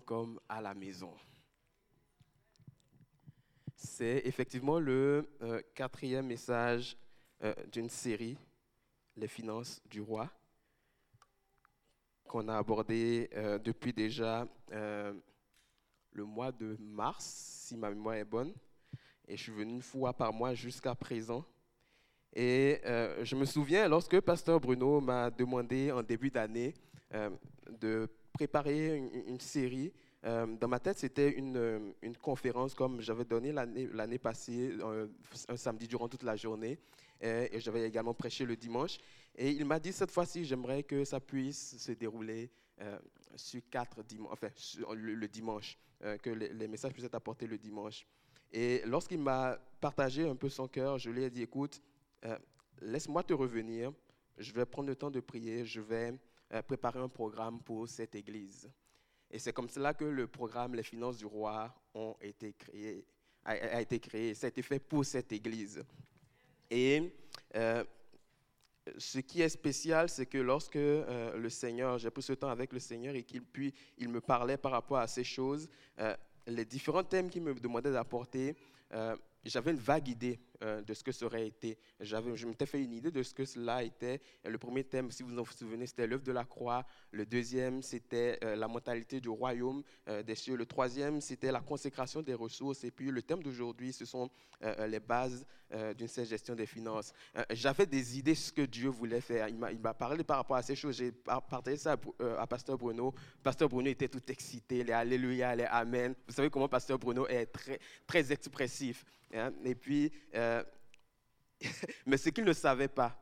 comme à la maison. C'est effectivement le euh, quatrième message euh, d'une série, Les finances du roi, qu'on a abordé euh, depuis déjà le mois de mars, si ma mémoire est bonne. Et je suis venu une fois par mois jusqu'à présent. Et je me souviens lorsque Pasteur Bruno m'a demandé en début d'année de préparer une, série. Euh, dans ma tête, c'était une, euh, une, conférence comme j'avais donné l'année passée, euh, un samedi durant toute la journée, et, j'avais également prêché le dimanche. Et il m'a dit cette fois-ci, j'aimerais que ça puisse se dérouler sur quatre dimanches, enfin le, dimanche, que les, les, messages puissent être apportés le dimanche. Et lorsqu'il m'a partagé un peu son cœur, je lui ai dit, écoute, laisse-moi te revenir, je vais prendre le temps de prier, je vais préparer un programme pour cette église. Et c'est comme cela que le programme Les finances du roi ont été créé, a, été créé. Ça a été fait pour cette église. Et euh, ce qui est spécial, c'est que lorsque euh, le Seigneur, j'ai pris ce temps avec le Seigneur et qu'il puis il me parlait par rapport à ces choses, les différents thèmes qu'il me demandait d'apporter, j'avais une vague idée euh, de ce que ça aurait été. Je m'étais fait une idée de ce que cela était. Le premier thème, si vous vous souvenez, c'était l'œuvre de la croix. Le deuxième, c'était euh, la mentalité du royaume euh, des cieux. Le troisième, c'était la consécration des ressources. Et puis le thème d'aujourd'hui, ce sont les bases d'une saine gestion des finances. J'avais des idées de ce que Dieu voulait faire. Il m'a parlé par rapport à ces choses. J'ai partagé ça à, Pasteur Bruno. Pasteur Bruno était tout excité, les Alléluia, les Amen. Vous savez comment Pasteur Bruno est très, très expressif. Hein. Et puis, mais ce qu'il ne savait pas,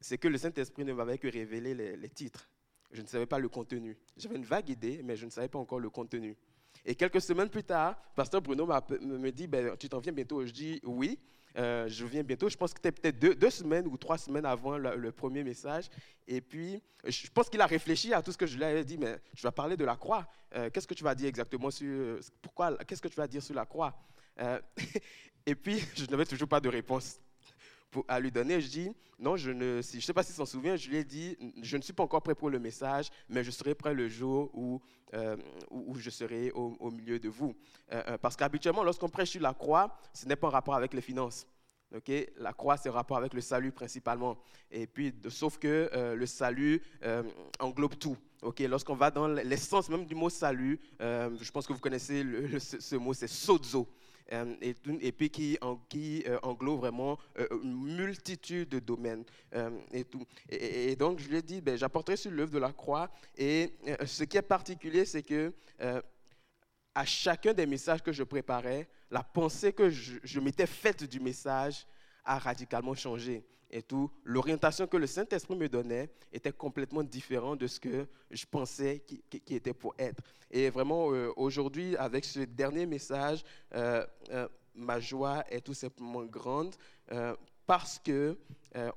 c'est que le Saint-Esprit ne m'avait que révélé les, titres. Je ne savais pas le contenu. J'avais une vague idée, mais je ne savais pas encore le contenu. Et quelques semaines plus tard, Pasteur Bruno me dit, ben, tu t'en viens bientôt? Je dis oui, euh, je viens bientôt. Je pense que c'était peut-être deux, semaines ou trois semaines avant le, premier message. Et puis, je pense qu'il a réfléchi à tout ce que je lui avais dit, mais je vais parler de la croix. Euh, qu'est-ce que tu vas dire exactement sur... Pourquoi Qu'est-ce que tu vas dire sur la croix? Euh, et puis, je n'avais toujours pas de réponse à lui donner. Je dis, non, je ne je sais pas s'il s'en souvient, je lui ai dit, je ne suis pas encore prêt pour le message, mais je serai prêt le jour où, euh, où je serai au, milieu de vous. Euh, parce qu'habituellement, lorsqu'on prêche sur la croix, ce n'est pas en rapport avec les finances. Okay? La croix, c'est en rapport avec le salut principalement. Et puis, sauf que le salut englobe tout. Okay, Lorsqu'on va dans l'essence même du mot salut, je pense que vous connaissez ce, ce, mot, c'est sozo. Euh, et, et, puis qui, euh, englobe vraiment euh, une multitude de domaines. et, tout. Et, donc, je lui ai dit, ben, j'apporterai sur l'œuvre de la croix. Et ce qui est particulier, c'est que à chacun des messages que je préparais, la pensée que je, je m'étais faite du message a radicalement changé et tout, l'orientation que le Saint-Esprit me donnait était complètement différente de ce que je pensais qui, était pour être. Et vraiment, euh, aujourd'hui, avec ce dernier message, euh, euh, ma joie est tout simplement grande parce que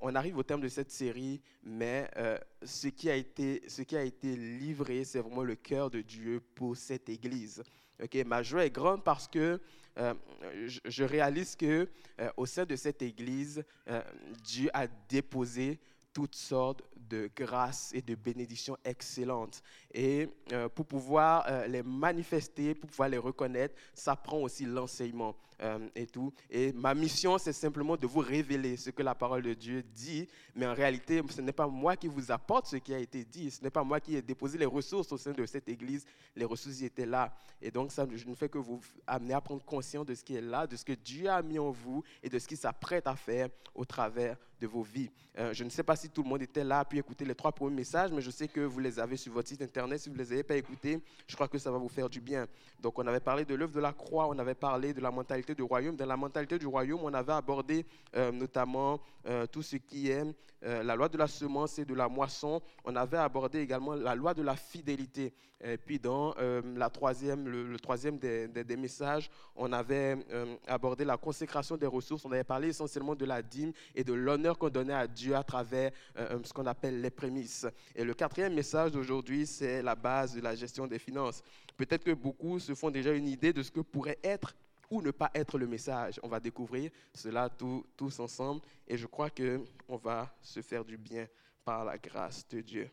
on arrive au terme de cette série, mais ce, qui a été, ce qui a été livré, c'est vraiment le cœur de Dieu pour cette Église. Okay? Ma joie est grande parce que euh, je, réalise que euh, au sein de cette Église, euh, Dieu a déposé toutes sortes de grâces et de bénédictions excellentes. Et pour pouvoir les manifester, pour pouvoir les reconnaître, ça prend aussi l'enseignement. Euh, et tout. Et ma mission, c'est simplement de vous révéler ce que la parole de Dieu dit, mais en réalité, ce n'est pas moi qui vous apporte ce qui a été dit, ce n'est pas moi qui ai déposé les ressources au sein de cette église, les ressources étaient là. Et donc, ça je ne fais que vous amener à prendre conscience de ce qui est là, de ce que Dieu a mis en vous et de ce qu'il s'apprête à faire au travers de vos vies. Euh, je ne sais pas si tout le monde était là, puis écouter les trois premiers messages, mais je sais que vous les avez sur votre site internet. Si vous ne les avez pas écoutés, je crois que ça va vous faire du bien. Donc, on avait parlé de l'œuvre de la croix, on avait parlé de la mentalité du royaume. Dans la mentalité du royaume, on avait abordé euh, notamment euh, tout ce qui est euh, la loi de la semence et de la moisson. On avait abordé également la loi de la fidélité. Et puis dans la troisième, le, troisième des, des, messages, on avait abordé la consécration des ressources. On avait parlé essentiellement de la dîme et de l'honneur qu'on donnait à Dieu à travers ce qu'on appelle les prémices. Et le quatrième message d'aujourd'hui, c'est la base de la gestion des finances. Peut-être que beaucoup se font déjà une idée de ce que pourrait être ne pas être le message. On va découvrir cela tous ensemble et je crois qu'on va se faire du bien par la grâce de Dieu.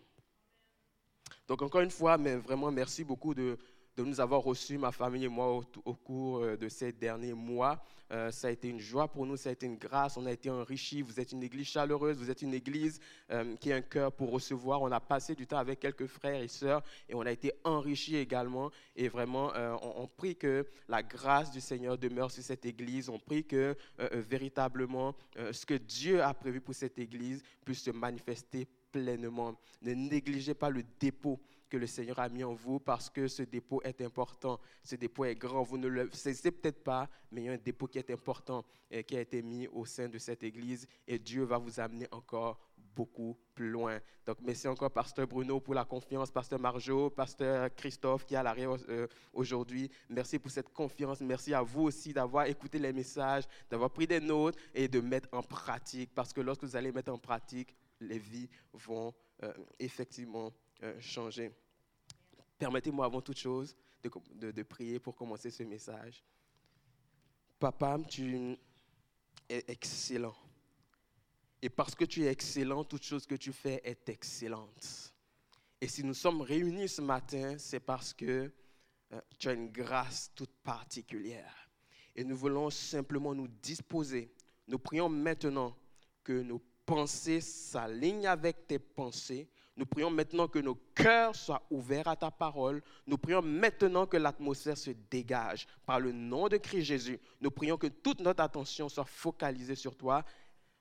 Donc encore une fois, mais vraiment merci beaucoup de, de nous avoir reçus, ma famille et moi, au, cours euh, de ces derniers mois. Euh, ça a été une joie pour nous, ça a été une grâce, on a été enrichis. Vous êtes une église chaleureuse, vous êtes une église euh, qui a un cœur pour recevoir. On a passé du temps avec quelques frères et sœurs et on a été enrichis également. Et vraiment, on, prie que la grâce du Seigneur demeure sur cette église. On prie que véritablement ce que Dieu a prévu pour cette église puisse se manifester pleinement. Ne négligez pas le dépôt que le Seigneur a mis en vous parce que ce dépôt est important. Ce dépôt est grand. Vous ne le savez peut-être pas, mais il y a un dépôt qui est important et qui a été mis au sein de cette église et Dieu va vous amener encore beaucoup plus loin. Donc, merci encore, Pasteur Bruno, pour la confiance, Pasteur Marjo, Pasteur Christophe qui est à l'arrière euh, aujourd'hui. Merci pour cette confiance. Merci à vous aussi d'avoir écouté les messages, d'avoir pris des notes et de mettre en pratique. Parce que lorsque vous allez mettre en pratique, les vies vont euh, effectivement euh, changer. Permettez-moi avant toute chose de, prier pour commencer ce message. Papa, tu es excellent. Et parce que tu es excellent, toute chose que tu fais est excellente. Et si nous sommes réunis ce matin, c'est parce que euh, tu as une grâce toute particulière. Et nous voulons simplement nous disposer. Nous prions maintenant que nos pensées s'alignent avec tes pensées, nous prions maintenant que nos cœurs soient ouverts à ta parole. Nous prions maintenant que l'atmosphère se dégage. Par le nom de Christ Jésus, nous prions que toute notre attention soit focalisée sur toi.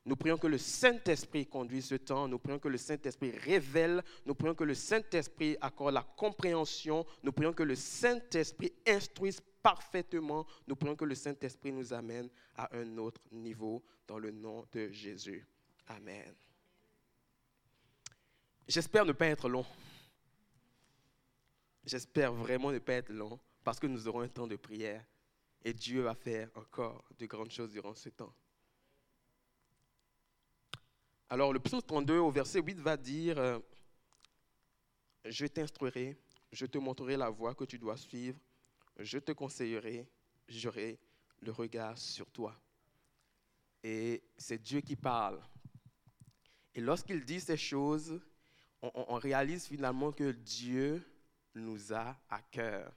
Nous prions que le Saint-Esprit conduise ce temps. Nous prions que le Saint-Esprit révèle. Nous prions que le Saint-Esprit accorde la compréhension. Nous prions que le Saint-Esprit instruise parfaitement. Nous prions que le Saint-Esprit nous amène à un autre niveau dans le nom de Jésus. Amen. J'espère ne pas être long. J'espère vraiment ne pas être long parce que nous aurons un temps de prière et Dieu va faire encore de grandes choses durant ce temps. Alors le psaume 32 au verset 8 va dire, euh, je t'instruirai, je te montrerai la voie que tu dois suivre, je te conseillerai, j'aurai le regard sur toi. Et c'est Dieu qui parle. Et lorsqu'il dit ces choses, on, réalise finalement que Dieu nous a à cœur.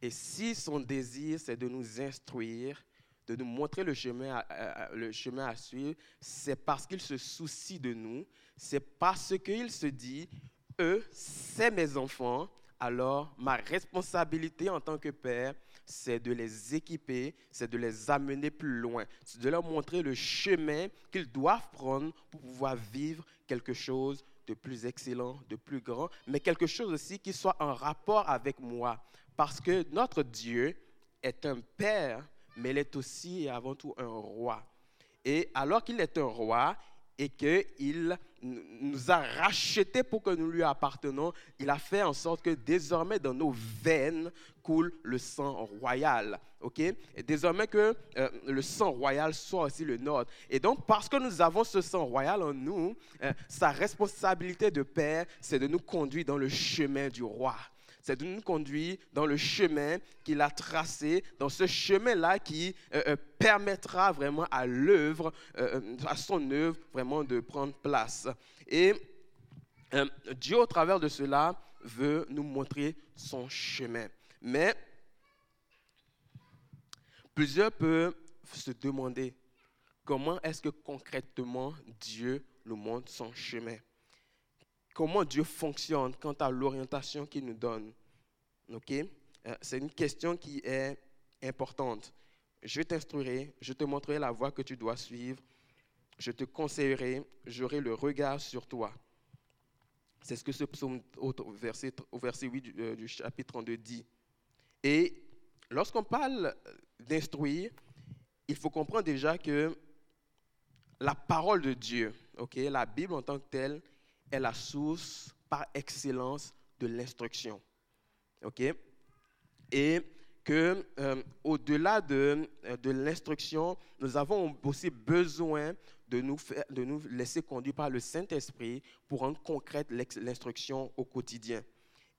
Et si son désir, c'est de nous instruire, de nous montrer le chemin à, le chemin à suivre, c'est parce qu'il se soucie de nous, c'est parce qu'il se dit, eux, c'est mes enfants, alors ma responsabilité en tant que père, c'est de les équiper, c'est de les amener plus loin, c'est de leur montrer le chemin qu'ils doivent prendre pour pouvoir vivre quelque chose de plus excellent, de plus grand, mais quelque chose aussi qui soit en rapport avec moi. Parce que notre Dieu est un Père, mais il est aussi et avant tout un roi. Et alors qu'il est un roi, et qu'il nous a rachetés pour que nous lui appartenons, il a fait en sorte que désormais dans nos veines coule le sang royal. Et désormais que euh, le sang royal soit aussi le nôtre. Et donc parce que nous avons ce sang royal en nous, euh, sa responsabilité de père, c'est de nous conduire dans le chemin du roi c'est de nous conduire dans le chemin qu'il a tracé, dans ce chemin-là qui euh, euh, permettra vraiment à l'œuvre, euh, à son œuvre, vraiment de prendre place. Et Dieu, au travers de cela, veut nous montrer son chemin. Mais plusieurs peuvent se demander comment est-ce que concrètement Dieu nous montre son chemin? Comment Dieu fonctionne quant à l'orientation qu'il nous donne? Euh, C'est une question qui est importante. Je t'instruirai, je te montrerai la voie que tu dois suivre, je te conseillerai, j'aurai le regard sur toi. C'est ce que ce psaume au verset, au verset 8 du, euh, du chapitre 32 dit. Et lorsqu'on parle d'instruire, il faut comprendre déjà que la parole de Dieu, ok, la Bible en tant que telle, est la source par excellence de l'instruction. OK? Et que euh, au-delà de, euh, de l'instruction, nous avons aussi besoin de nous, faire, de nous laisser conduire par le Saint-Esprit pour rendre concrète l'instruction au quotidien.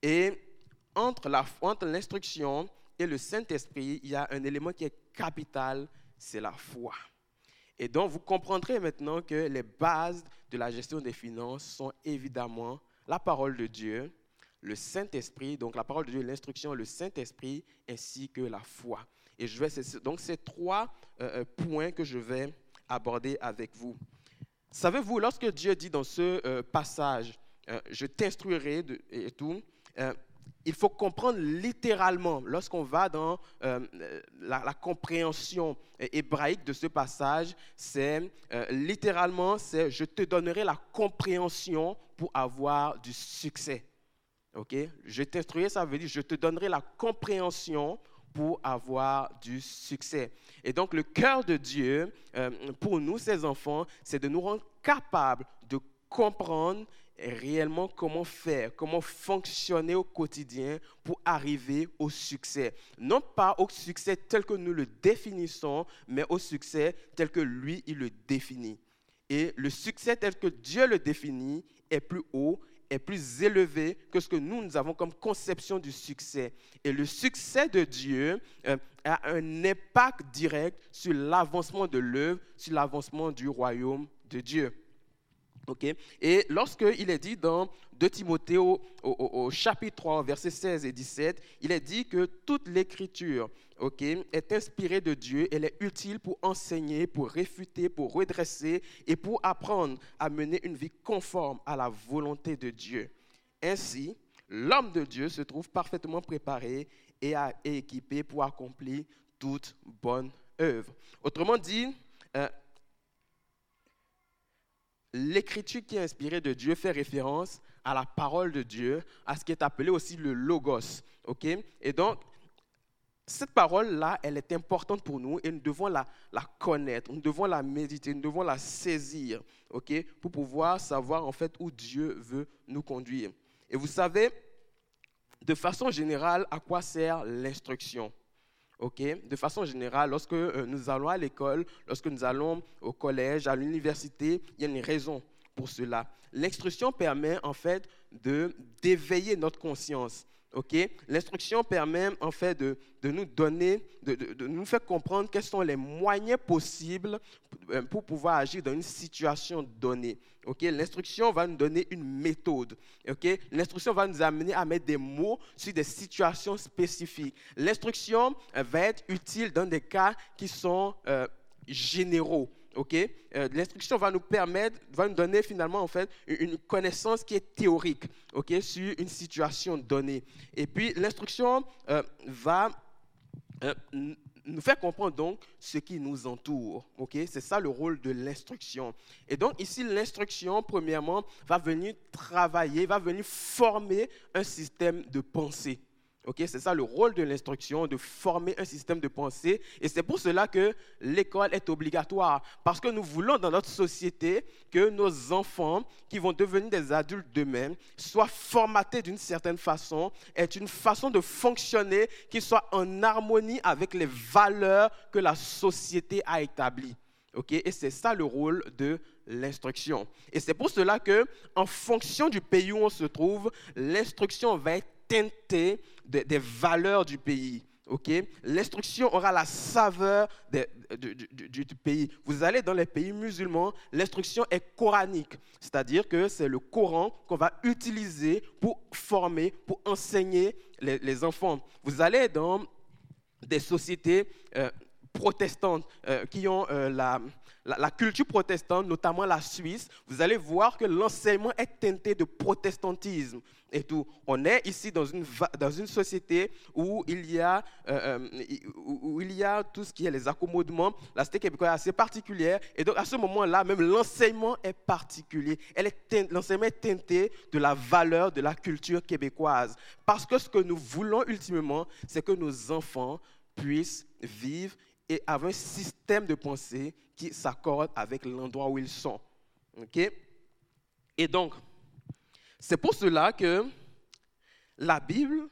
Et entre, la, entre l'instruction et le Saint-Esprit, il y a un élément qui est capital, c'est la foi. Et donc, vous comprendrez maintenant que les bases de la gestion des finances sont évidemment la parole de Dieu, le Saint-Esprit, donc la parole de Dieu, l'instruction, le Saint-Esprit, ainsi que la foi. Et je vais, donc ces trois euh, euh, points que je vais aborder avec vous. Savez-vous, lorsque Dieu dit dans ce euh, passage, je t'instruirai et tout, il faut comprendre littéralement, lorsqu'on va dans la, compréhension hébraïque de ce passage, c'est littéralement, c'est je te donnerai la compréhension pour avoir du succès. Ok, je t'instruirai, ça veut dire je te donnerai la compréhension pour avoir du succès. Et donc le cœur de Dieu, euh, pour nous, ses enfants, c'est de nous rendre capables de comprendre réellement comment faire, comment fonctionner au quotidien pour arriver au succès. Non pas au succès tel que nous le définissons, mais au succès tel que lui, il le définit. Et le succès tel que Dieu le définit est plus haut est plus élevé que ce que nous, nous avons comme conception du succès. Et le succès de Dieu euh, a un impact direct sur l'avancement de l'œuvre, sur l'avancement du royaume de Dieu. Okay? Et lorsqu'il est dit dans 2 Timothée au, chapitre 3, versets 16 et 17, il est dit que toute l'écriture est inspirée de Dieu, elle est utile pour enseigner, pour réfuter, pour redresser et pour apprendre à mener une vie conforme à la volonté de Dieu. Ainsi, l'homme de Dieu se trouve parfaitement préparé et, équipé pour accomplir toute bonne œuvre. Autrement dit, euh, l'écriture qui est inspirée de Dieu fait référence à la parole de Dieu, à ce qui est appelé aussi le logos. Et donc, cette parole-là, elle est importante pour nous et nous devons la, connaître, nous devons la méditer, nous devons la saisir, pour pouvoir savoir en fait où Dieu veut nous conduire. Et vous savez, de façon générale, à quoi sert l'instruction? De façon générale, lorsque euh, nous allons à l'école, lorsque nous allons au collège, à l'université, il y a une raison pour cela. L'instruction permet en fait de d'éveiller notre conscience L'instruction permet en fait de, nous donner, de, nous faire comprendre quels sont les moyens possibles euh, pour pouvoir agir dans une situation donnée. L'instruction va nous donner une méthode. L'instruction va nous amener à mettre des mots sur des situations spécifiques. L'instruction euh, va être utile dans des cas qui sont euh, généraux. Euh, l'instruction va nous permettre, va nous donner finalement en fait une connaissance qui est théorique, ok, sur une situation donnée. Et puis l'instruction euh, va euh, nous faire comprendre donc ce qui nous entoure, ok? C'est ça le rôle de l'instruction. Et donc ici l'instruction premièrement va venir travailler, va venir former un système de pensée c'est ça le rôle de l'instruction, de former un système de pensée. Et c'est pour cela que l'école est obligatoire. Parce que nous voulons dans notre société que nos enfants, qui vont devenir des adultes demain, soient formatés d'une certaine façon, est une façon de fonctionner qui soit en harmonie avec les valeurs que la société a établies. Et c'est ça le rôle de l'instruction. Et c'est pour cela que, en fonction du pays où on se trouve, l'instruction va être teintée des valeurs du pays. ok? L'instruction aura la saveur du, pays. Vous allez dans les pays musulmans, l'instruction est coranique, c'est-à-dire que c'est le Coran qu'on va utiliser pour former, pour enseigner les, enfants. Vous allez dans des sociétés euh, protestantes euh, qui ont euh, la, la, culture protestante, notamment la Suisse, vous allez voir que l'enseignement est teinté de protestantisme et tout. On est ici dans une, dans une société où il, y a, euh, où il y a tout ce qui est les accommodements. La société québécoise est assez particulière. Et donc, à ce moment-là, même l'enseignement est particulier. L'enseignement est teinté de la valeur de la culture québécoise. Parce que ce que nous voulons ultimement, c'est que nos enfants puissent vivre et avoir un système de pensée qui s'accorde avec l'endroit où ils sont. OK? Et donc, c'est pour cela que la Bible,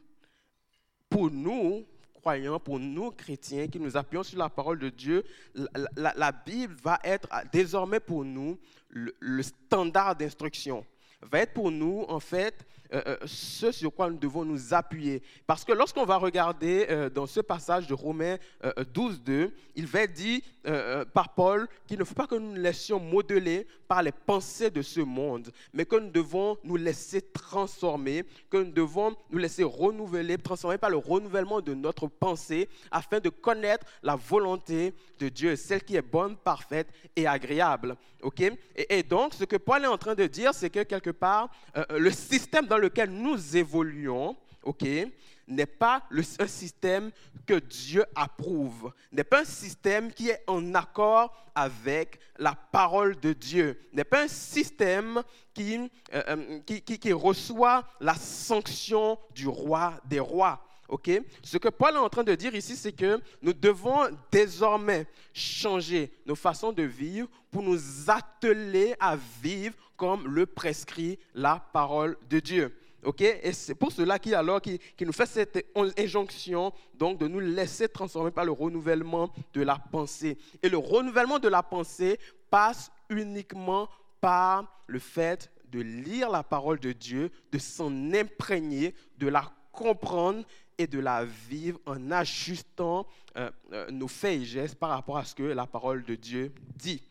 pour nous, croyants, pour nous, chrétiens, qui nous appuyons sur la parole de Dieu, la, Bible va être désormais pour nous le standard d'instruction. Va être pour nous, en fait, euh, euh, ce sur quoi nous devons nous appuyer. Parce que lorsqu'on va regarder euh, dans ce passage de Romains 12, 2, il va dire par Paul qu'il ne faut pas que nous nous laissions modeler par les pensées de ce monde, mais que nous devons nous laisser transformer, que nous devons nous laisser renouveler, transformer par le renouvellement de notre pensée afin de connaître la volonté de Dieu, celle qui est bonne, parfaite et agréable. ok? Et, donc, ce que Paul est en train de dire, c'est que quelque part, le système dans lequel nous évoluons, ok, n'est pas un système que Dieu approuve, n'est pas un système qui est en accord avec la parole de Dieu, n'est pas un système qui, euh, euh, qui, qui, qui, reçoit la sanction du roi des rois. ok Ce que Paul est en train de dire ici, c'est que nous devons désormais changer nos façons de vivre pour nous atteler à vivre comme le prescrit la parole de Dieu. ok? Et c'est pour cela qu'il alors qui, nous fait cette injonction donc de nous laisser transformer par le renouvellement de la pensée. Et le renouvellement de la pensée passe uniquement par le fait de lire la parole de Dieu, de s'en imprégner, de la comprendre et de la vivre en ajustant euh, euh, nos faits et gestes par rapport à ce que la parole de Dieu dit.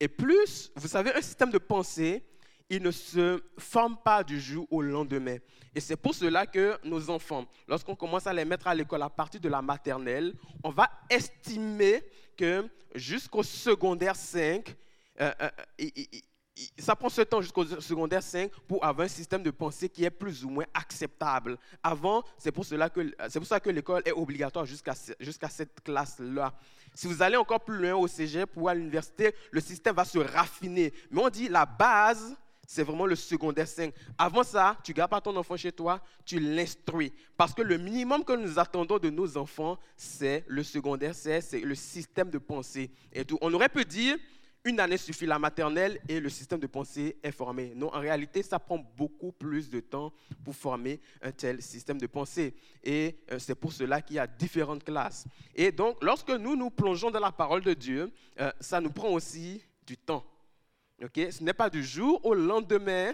Et plus, vous savez, un système de pensée, il ne se forme pas du jour au lendemain. Et c'est pour cela que nos enfants, lorsqu'on commence à les mettre à l'école à partir de la maternelle, on va estimer que jusqu'au secondaire 5, euh, euh, ça prend ce temps jusqu'au secondaire 5 pour avoir un système de pensée qui est plus ou moins acceptable. Avant, c'est pour cela que, c'est pour ça que l'école est obligatoire jusqu'à, jusqu'à cette classe-là. Si vous allez encore plus loin au cégep ou à l'université, le système va se raffiner. Mais on dit la base, c'est vraiment le secondaire 5. Avant ça, tu ne gardes pas ton enfant chez toi, tu l'instruis. Parce que le minimum que nous attendons de nos enfants, c'est le secondaire, c'est le système de pensée et. On aurait pu dire, une année suffit la maternelle et le système de pensée est formé. Non, en réalité, ça prend beaucoup plus de temps pour former un tel système de pensée. Et euh, c'est pour cela qu'il y a différentes classes. Et donc, lorsque nous nous plongeons dans la parole de Dieu, euh, ça nous prend aussi du temps. Ce n'est pas du jour au lendemain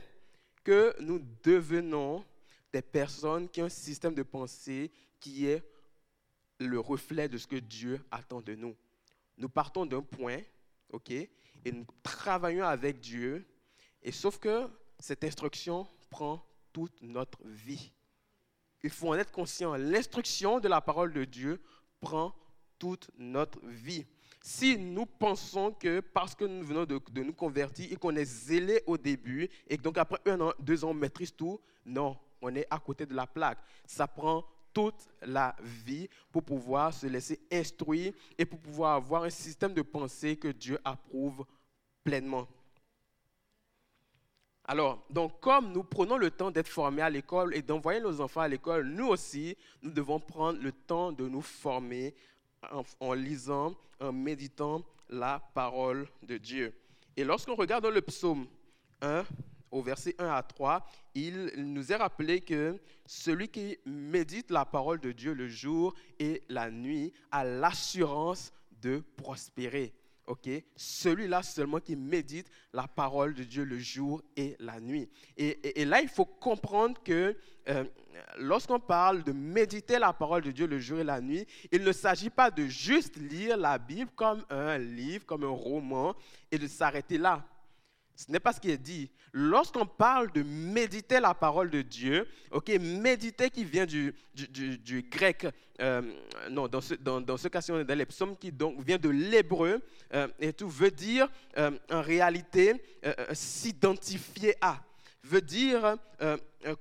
que nous devenons des personnes qui ont un système de pensée qui est le reflet de ce que Dieu attend de nous. Nous partons d'un point, ok, et nous travaillons avec Dieu. Et sauf que cette instruction prend toute notre vie. Il faut en être conscient. L'instruction de la parole de Dieu prend toute notre vie. Si nous pensons que parce que nous venons de, nous convertir et qu'on est zélé au début et que donc après un an, deux ans, on maîtrise tout, non, on est à côté de la plaque. Ça prend toute la vie pour pouvoir se laisser instruire et pour pouvoir avoir un système de pensée que Dieu approuve pleinement. Alors, donc, comme nous prenons le temps d'être formés à l'école et d'envoyer nos enfants à l'école, nous aussi, nous devons prendre le temps de nous former en, lisant, en méditant la parole de Dieu. Et lorsqu'on regarde dans le psaume 1, au verset 1 à 3, il nous est rappelé que celui qui médite la parole de Dieu le jour et la nuit a l'assurance de prospérer. ok? Celui-là seulement qui médite la parole de Dieu le jour et la nuit. Et, là, il faut comprendre que euh, lorsqu'on parle de méditer la parole de Dieu le jour et la nuit, il ne s'agit pas de juste lire la Bible comme un livre, comme un roman, et de s'arrêter là. Ce n'est pas ce qui est dit. Lorsqu'on parle de méditer la parole de Dieu, ok, méditer qui vient du, du, grec, euh, non, dans ce, dans, dans ce cas-ci, on est dans les psaumes qui donc vient de l'hébreu euh, et tout, veut dire euh, en réalité s'identifier à, veut dire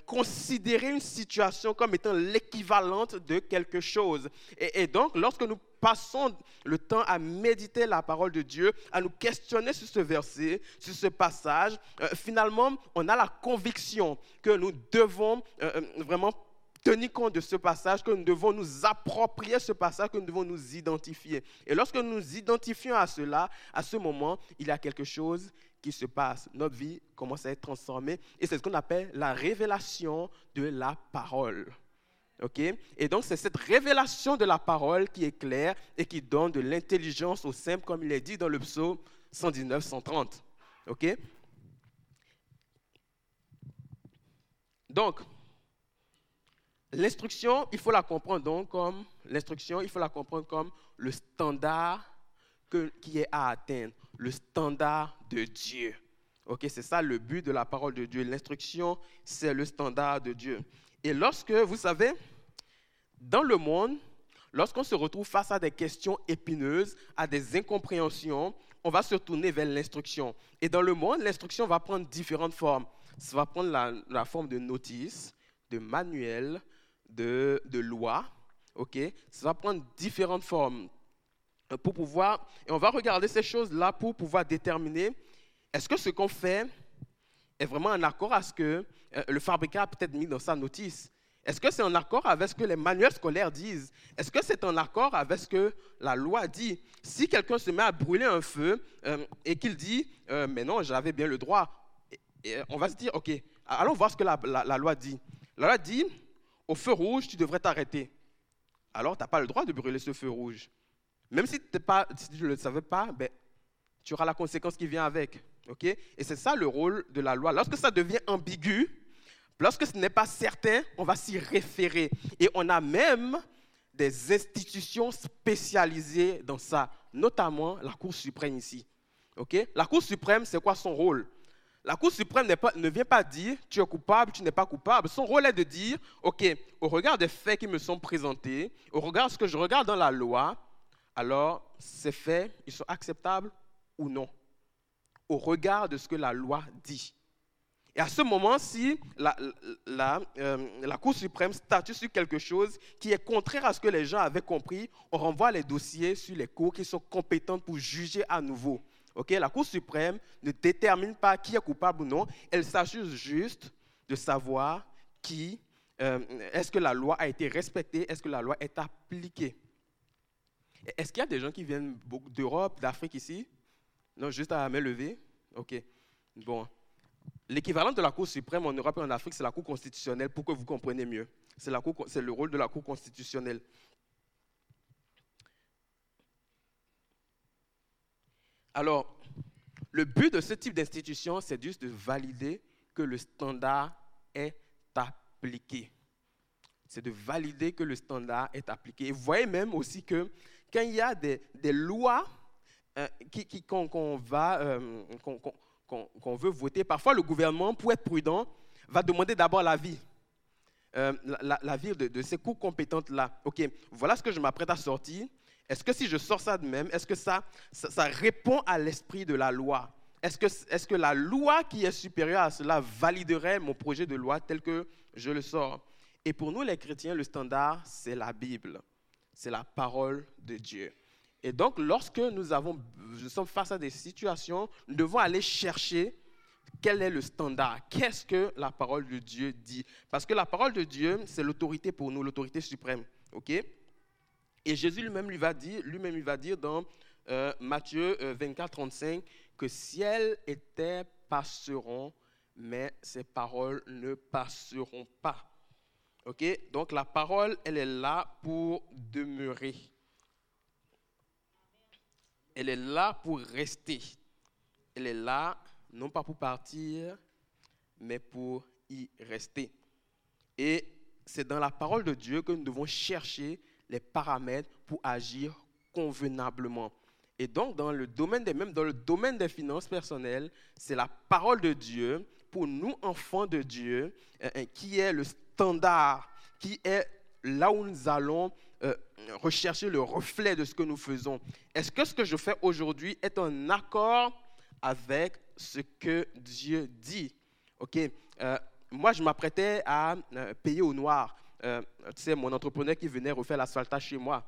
considérer une situation comme étant l'équivalente de quelque chose. Et, donc, lorsque nous passons le temps à méditer la parole de Dieu, à nous questionner sur ce verset, sur ce passage, euh, finalement, on a la conviction que nous devons euh, vraiment tenir compte de ce passage, que nous devons nous approprier ce passage, que nous devons nous identifier. Et lorsque nous nous identifions à cela, à ce moment, il y a quelque chose qui se passe. Notre vie commence à être transformée et c'est ce qu'on appelle la révélation de la parole. ok? Et donc, c'est cette révélation de la parole qui est claire et qui donne de l'intelligence au simple, comme il est dit dans le psaume 119, 130. ok? Donc, l'instruction, il faut la comprendre donc comme l'instruction, il faut la comprendre comme le standard qui est à atteindre, le standard de Dieu. Ok, c'est ça le but de la parole de Dieu. L'instruction, c'est le standard de Dieu. Et lorsque, vous savez, dans le monde, lorsqu'on se retrouve face à des questions épineuses, à des incompréhensions, on va se tourner vers l'instruction. Et dans le monde, l'instruction va prendre différentes formes. Ça va prendre la, forme de notice, de manuel, de, de loi. ok? Ça va prendre différentes formes pour pouvoir, et on va regarder ces choses-là pour pouvoir déterminer est-ce que ce qu'on fait est vraiment en accord avec ce que euh, le fabricant a peut-être mis dans sa notice Est-ce que c'est en accord avec ce que les manuels scolaires disent? Est-ce que c'est en accord avec ce que la loi dit? Si quelqu'un se met à brûler un feu euh, et qu'il dit euh, Mais non, j'avais bien le droit, on va se dire Ok, allons voir ce que la, loi dit. La loi dit Au feu rouge, tu devrais t'arrêter. Alors, tu n'as pas le droit de brûler ce feu rouge. Même si, tu ne le savais pas, ben, tu auras la conséquence qui vient avec. Et c'est ça le rôle de la loi. Lorsque ça devient ambigu, lorsque ce n'est pas certain, on va s'y référer. Et on a même des institutions spécialisées dans ça, notamment la Cour suprême ici. La Cour suprême, c'est quoi son rôle? La Cour suprême ne vient pas dire tu es coupable, tu n'es pas coupable. Son rôle est de dire, OK, au regard des faits qui me sont présentés, au regard de ce que je regarde dans la loi, alors ces faits, ils sont acceptables ou non au regard de ce que la loi dit? Et à ce moment, ci la, euh, la, Cour suprême statue sur quelque chose qui est contraire à ce que les gens avaient compris, on renvoie les dossiers sur les cours qui sont compétentes pour juger à nouveau. la Cour suprême ne détermine pas qui est coupable ou non, elle s'assure juste de savoir qui, euh, est-ce que la loi a été respectée, est-ce que la loi est appliquée. Est-ce qu'il y a des gens qui viennent d'Europe, d'Afrique ici? Non, juste à main levée Ok. Bon. L'équivalent de la Cour suprême en Europe et en Afrique, c'est la Cour constitutionnelle, pour que vous compreniez mieux. C'est le rôle de la Cour constitutionnelle. Alors, le but de ce type d'institution, c'est juste de valider que le standard est appliqué. C'est de valider que le standard est appliqué. Et vous voyez même aussi que quand il y a des, lois euh, qu'on va, euh, veut voter, parfois le gouvernement, pour être prudent, va demander d'abord l'avis. Euh, l'avis de, ces cours compétentes-là. OK, voilà ce que je m'apprête à sortir. Est-ce que si je sors ça de même, est-ce que ça, ça, répond à l'esprit de la loi? Est-ce que, est que la loi qui est supérieure à cela validerait mon projet de loi tel que je le sors? Et pour nous, les chrétiens, le standard, c'est la Bible. C'est la parole de Dieu. Et donc, lorsque nous, avons, nous sommes face à des situations, nous devons aller chercher quel est le standard, qu'est-ce que la parole de Dieu dit? Parce que la parole de Dieu, c'est l'autorité pour nous, l'autorité suprême. OK? Et Jésus lui-même lui va dire, lui-même il va dire dans euh, Matthieu 24, euh, 35, que ciel et terre passeront, mais ces paroles ne passeront pas. OK? Donc la parole, elle est là pour demeurer. Elle est là pour rester. Elle est là non pas pour partir, mais pour y rester. Et c'est dans la parole de Dieu que nous devons chercher les paramètres pour agir convenablement. Et donc, dans le domaine des, même dans le domaine des finances personnelles, c'est la parole de Dieu pour nous, enfants de Dieu, euh, euh, qui est le standard, qui est là où nous allons euh, rechercher le reflet de ce que nous faisons. Est-ce que ce que je fais aujourd'hui est en accord avec ce que Dieu dit? Ok. Moi, je m'apprêtais à payer au noir. tu sais, mon entrepreneur qui venait refaire l'asphaltage chez moi.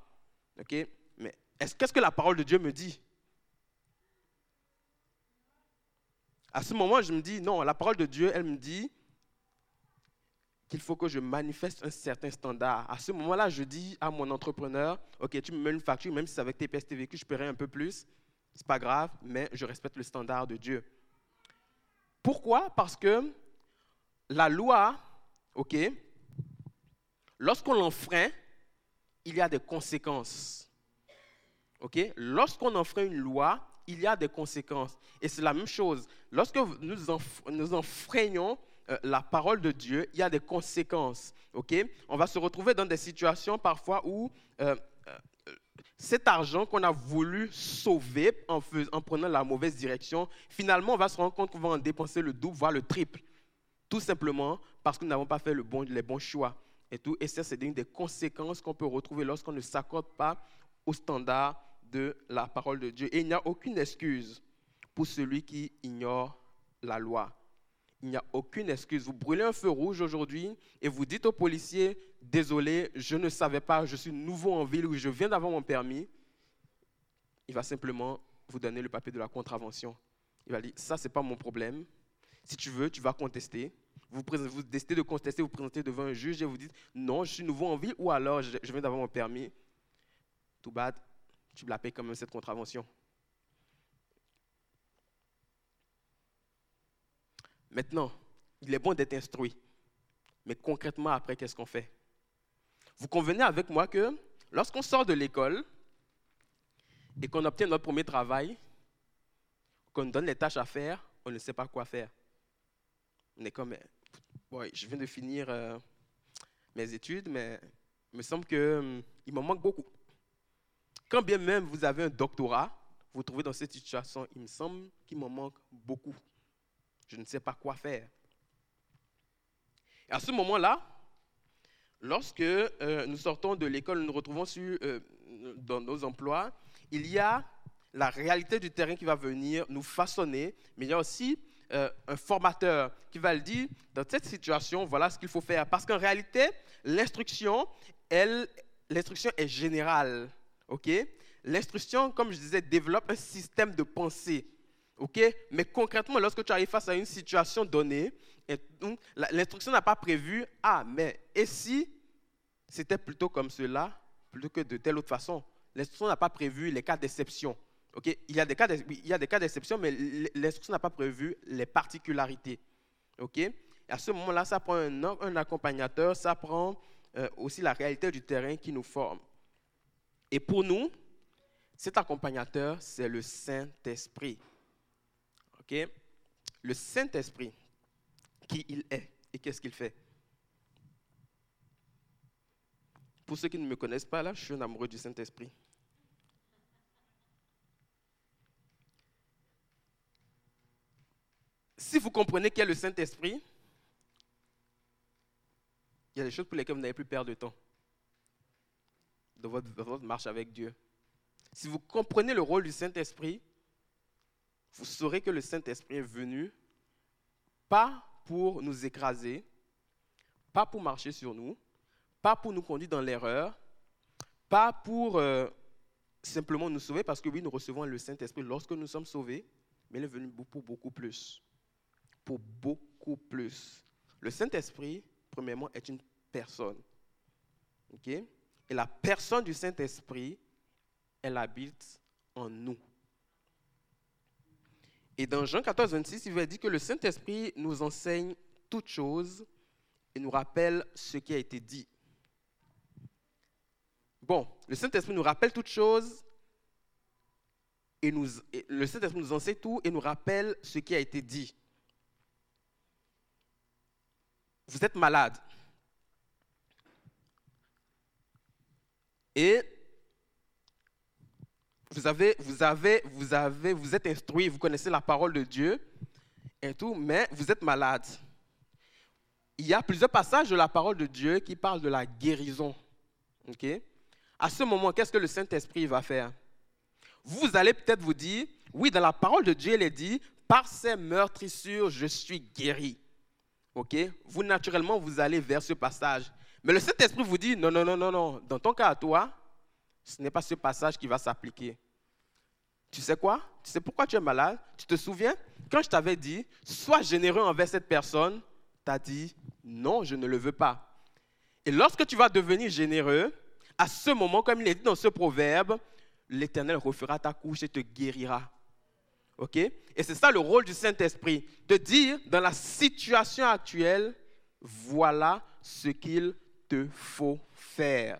Ok. Mais est-ce qu'est-ce que la parole de Dieu me dit? À ce moment, je me dis non. La parole de Dieu, elle me dit qu'il faut que je manifeste un certain standard. À ce moment-là, je dis à mon entrepreneur, OK, tu me mets une facture, même si c'est avec TPS TVQ, je paierai un peu plus. C'est pas grave, mais je respecte le standard de Dieu. Pourquoi? Parce que la loi, OK, lorsqu'on l'enfreint, il y a des conséquences. OK? Lorsqu'on enfreint une loi, il y a des conséquences. Et c'est la même chose. Lorsque nous, nous enfreignons euh, la parole de Dieu, il y a des conséquences. ok? On va se retrouver dans des situations parfois où euh, euh, cet argent qu'on a voulu sauver en, en, prenant la mauvaise direction, finalement, on va se rendre compte qu'on va en dépenser le double, voire le triple. Tout simplement parce que nous n'avons pas fait les bons choix. Et, tout. et ça, c'est une des conséquences qu'on peut retrouver lorsqu'on ne s'accorde pas au standard de la parole de Dieu. Et il n'y a aucune excuse pour celui qui ignore la loi. Il n'y a aucune excuse. Vous brûlez un feu rouge aujourd'hui et vous dites au policier, désolé, je ne savais pas, je suis nouveau en ville ou je viens d'avoir mon permis. Il va simplement vous donner le papier de la contravention. Il va dire, ça, ce n'est pas mon problème. Si tu veux, tu vas contester. Vous, vous décidez de contester, vous présentez devant un juge et vous dites, non, je suis nouveau en ville ou alors je, viens d'avoir mon permis. Tout bad, tu la payes quand même cette contravention. Maintenant, il est bon d'être instruit. Mais concrètement, après, qu'est-ce qu'on fait? Vous convenez avec moi que lorsqu'on sort de l'école et qu'on obtient notre premier travail, qu'on donne les tâches à faire, on ne sait pas quoi faire. On est comme, je viens de finir euh, mes études, mais il me semble qu'il hum, il m'en manque beaucoup. Quand bien même vous avez un doctorat, vous vous trouvez dans cette situation, il me semble qu'il m'en manque beaucoup. Je ne sais pas quoi faire. Et à ce moment-là, lorsque euh, nous sortons de l'école, nous nous retrouvons euh, dans nos emplois, il y a la réalité du terrain qui va venir nous façonner, mais il y a aussi euh, un formateur qui va le dire, dans cette situation, voilà ce qu'il faut faire. Parce qu'en réalité, l'instruction, elle, l'instruction est générale. Ok? L'instruction, comme je disais, développe un système de pensée. OK? Mais concrètement, lorsque tu arrives face à une situation donnée, l'instruction n'a pas prévu, ah, mais et si c'était plutôt comme cela, plutôt que de telle autre façon? L'instruction n'a pas prévu les cas d'exception. OK? Il, y a des cas d'exception, mais l'instruction n'a pas prévu les particularités. OK? À ce moment-là, ça prend un, un, accompagnateur, ça prend euh, aussi la réalité du terrain qui nous forme. Et pour nous, cet accompagnateur, c'est le Saint-Esprit. Le Saint-Esprit, qui il est et qu'est-ce qu'il fait? Pour ceux qui ne me connaissent pas, là, je suis un amoureux du Saint-Esprit. Si vous comprenez qui est le Saint-Esprit, il y a des choses pour lesquelles vous n'avez plus perdre de temps dans votre marche avec Dieu. Si vous comprenez le rôle du Saint-Esprit, vous saurez que le Saint-Esprit est venu pas pour nous écraser, pas pour marcher sur nous, pas pour nous conduire dans l'erreur, pas pour euh, simplement nous sauver, parce que oui, nous recevons le Saint-Esprit lorsque nous sommes sauvés, mais il est venu pour beaucoup plus. Pour beaucoup plus. Le Saint-Esprit, premièrement, est une personne. ok? Et la personne du Saint-Esprit, elle habite en nous. Et dans Jean 14, 26, il va dire que le Saint-Esprit nous enseigne toutes choses et nous rappelle ce qui a été dit. Bon, le Saint-Esprit nous rappelle toutes choses et, nous, le Saint-Esprit nous enseigne tout et nous rappelle ce qui a été dit. Vous êtes malade. Et vous avez, vous avez, vous avez, vous êtes instruit, vous connaissez la parole de Dieu et tout, mais vous êtes malade. Il y a plusieurs passages de la parole de Dieu qui parlent de la guérison. Ok? À ce moment, qu'est-ce que le Saint-Esprit va faire? Vous allez peut-être vous dire, oui, dans la parole de Dieu, il est dit, par ces meurtrissures, je suis guéri. Ok? Vous, naturellement, vous allez vers ce passage. Mais le Saint-Esprit vous dit, non, non, non, non, non. Dans ton cas à toi, ce n'est pas ce passage qui va s'appliquer. Tu sais quoi? Tu sais pourquoi tu es malade? Tu te souviens? Quand je t'avais dit, sois généreux envers cette personne, tu as dit, non, je ne le veux pas. Et lorsque tu vas devenir généreux, à ce moment, comme il est dit dans ce proverbe, l'Éternel refera ta couche et te guérira. OK? Et c'est ça le rôle du Saint-Esprit, de dire dans la situation actuelle, voilà ce qu'il te faut faire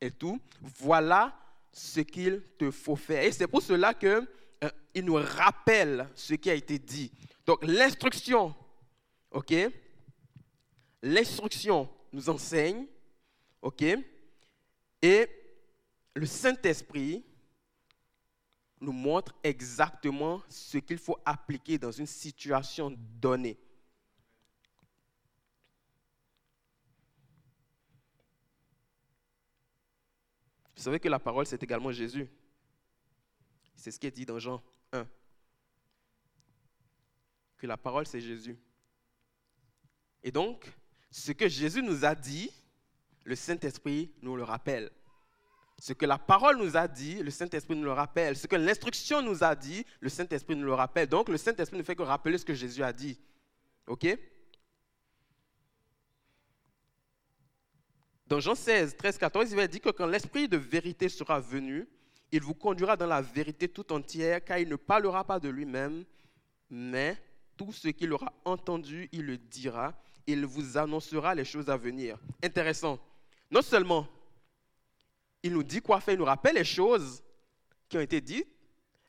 et tout, voilà ce qu'il te faut faire. Et c'est pour cela qu'il euh, nous rappelle ce qui a été dit. Donc l'instruction OK? L'instruction nous enseigne, OK? Et le Saint-Esprit nous montre exactement ce qu'il faut appliquer dans une situation donnée. Vous savez que la parole, c'est également Jésus. C'est ce qui est dit dans Jean 1. Que la parole, c'est Jésus. Et donc, ce que Jésus nous a dit, le Saint-Esprit nous le rappelle. Ce que la parole nous a dit, le Saint-Esprit nous le rappelle. Ce que l'instruction nous a dit, le Saint-Esprit nous le rappelle. Donc, le Saint-Esprit ne fait que rappeler ce que Jésus a dit. OK? Dans Jean 16, 13, 14, il va dire que quand l'Esprit de vérité sera venu, il vous conduira dans la vérité tout entière, car il ne parlera pas de lui-même, mais tout ce qu'il aura entendu, il le dira. Il vous annoncera les choses à venir. Intéressant. Non seulement il nous dit quoi faire, il nous rappelle les choses qui ont été dites,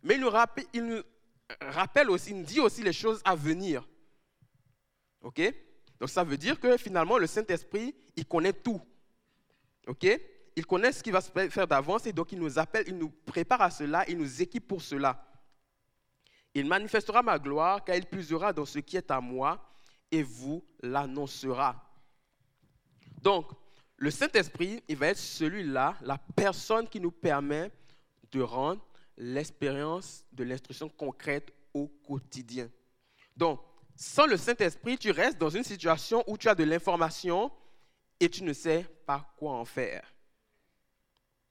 mais il nous rappelle, aussi, il nous dit aussi les choses à venir. OK? Donc ça veut dire que finalement, le Saint-Esprit, il connaît tout. OK? Il connaît ce qui va faire d'avance et donc il nous appelle, il nous prépare à cela, il nous équipe pour cela. Il manifestera ma gloire car il puisera dans ce qui est à moi et vous l'annoncera. Donc, le Saint-Esprit, il va être celui-là, la personne qui nous permet de rendre l'expérience de l'instruction concrète au quotidien. Donc, sans le Saint-Esprit, tu restes dans une situation où tu as de l'information et tu ne sais pas quoi en faire.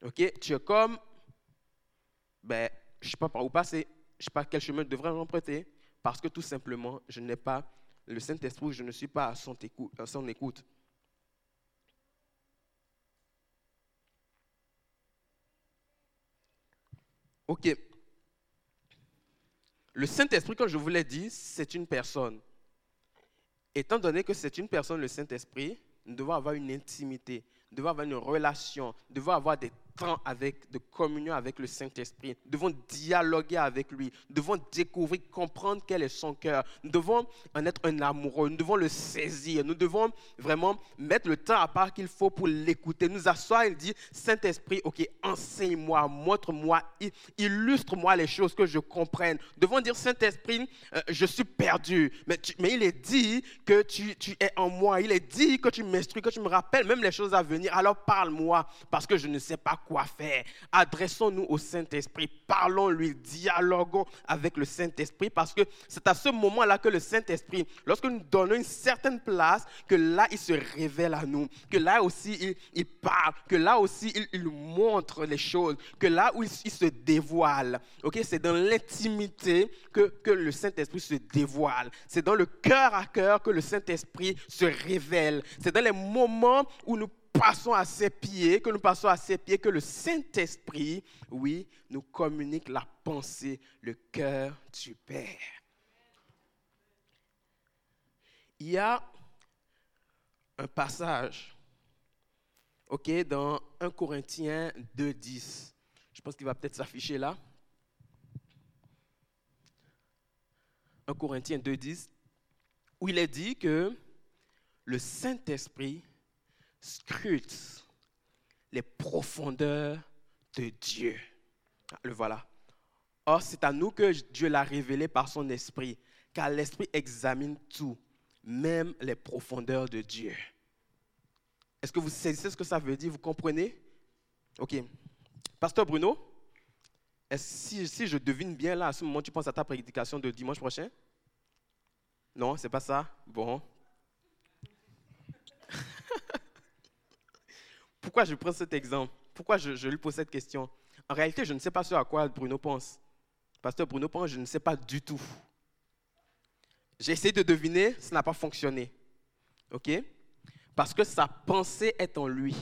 OK? Tu es comme, ben, je ne sais pas par où passer, je ne sais pas quel chemin je devrais emprunter, parce que tout simplement, je n'ai pas le Saint-Esprit, je ne suis pas à son écoute. À son écoute. OK. Le Saint-Esprit, comme je vous l'ai dit, c'est une personne. Étant donné que c'est une personne, le Saint-Esprit, nous devons avoir une intimité, nous devons avoir une relation, nous devons avoir des temps avec, de communion avec le Saint-Esprit. Nous devons dialoguer avec lui. Nous devons découvrir, comprendre quel est son cœur. Nous devons en être un amoureux. Nous devons le saisir. Nous devons vraiment mettre le temps à part qu'il faut pour l'écouter. Nous asseoir et dire, Saint-Esprit, ok, enseigne-moi, montre-moi, illustre-moi les choses que je comprenne. Nous devons dire, Saint-Esprit, euh, je suis perdu. Mais, mais il est dit que tu, tu es en moi. Il est dit que tu m'instruis, que tu me rappelles même les choses à venir. Alors parle-moi parce que je ne sais pas quoi faire. Adressons-nous au Saint-Esprit, parlons-lui, dialoguons avec le Saint-Esprit, parce que c'est à ce moment-là que le Saint-Esprit, lorsque nous donnons une certaine place, que là, il se révèle à nous, que là aussi, il, parle, que là aussi, il, montre les choses, que là où il, se dévoile. ok C'est dans l'intimité que, que le Saint-Esprit se dévoile. C'est dans le cœur à cœur que le Saint-Esprit se révèle. C'est dans les moments où nous passons à ses pieds, que nous passons à ses pieds, que le Saint-Esprit, oui, nous communique la pensée, le cœur du Père. Il y a un passage, ok, dans 1 Corinthiens 2.10. Je pense qu'il va peut-être s'afficher là. 1 Corinthiens 2.10, où il est dit que le Saint-Esprit scrute les profondeurs de Dieu. Le voilà. Or, c'est à nous que Dieu l'a révélé par son esprit, car l'esprit examine tout, même les profondeurs de Dieu. Est-ce que vous saisissez ce que ça veut dire? Vous comprenez? Ok. Pasteur Bruno, si, si je devine bien là, à ce moment, tu penses à ta prédication de dimanche prochain? Non, c'est pas ça? Bon, Pourquoi je prends cet exemple? Pourquoi je, lui pose cette question? En réalité, je ne sais pas ce à quoi Bruno pense. Pasteur Bruno pense, je ne sais pas du tout. J'ai essayé de deviner, ça n'a pas fonctionné. OK? Parce que sa pensée est en lui.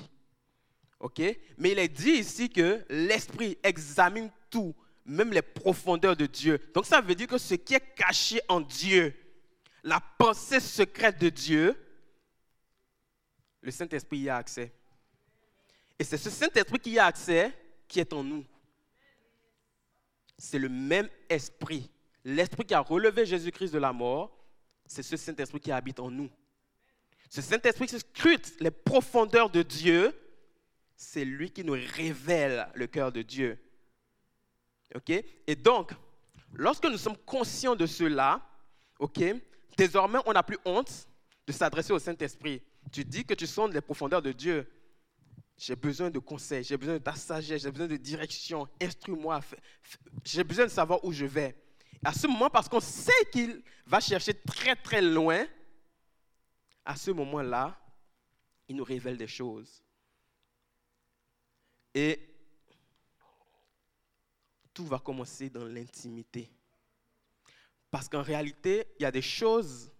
OK? Mais il est dit ici que l'esprit examine tout, même les profondeurs de Dieu. Donc ça veut dire que ce qui est caché en Dieu, la pensée secrète de Dieu, le Saint-Esprit y a accès. Et c'est ce Saint-Esprit qui a accès qui est en nous. C'est le même esprit. L'esprit qui a relevé Jésus-Christ de la mort, c'est ce Saint-Esprit qui habite en nous. Ce Saint-Esprit qui scrute les profondeurs de Dieu, c'est lui qui nous révèle le cœur de Dieu. OK? Et donc, lorsque nous sommes conscients de cela, OK Désormais, on n'a plus honte de s'adresser au Saint-Esprit. Tu dis que tu sondes les profondeurs de Dieu. J'ai besoin de conseils, j'ai besoin de ta sagesse, j'ai besoin de direction. Instruis-moi. J'ai besoin de savoir où je vais. À ce moment, parce qu'on sait qu'il va chercher très très loin, à ce moment-là, il nous révèle des choses. Et tout va commencer dans l'intimité. Parce qu'en réalité, il y a des choses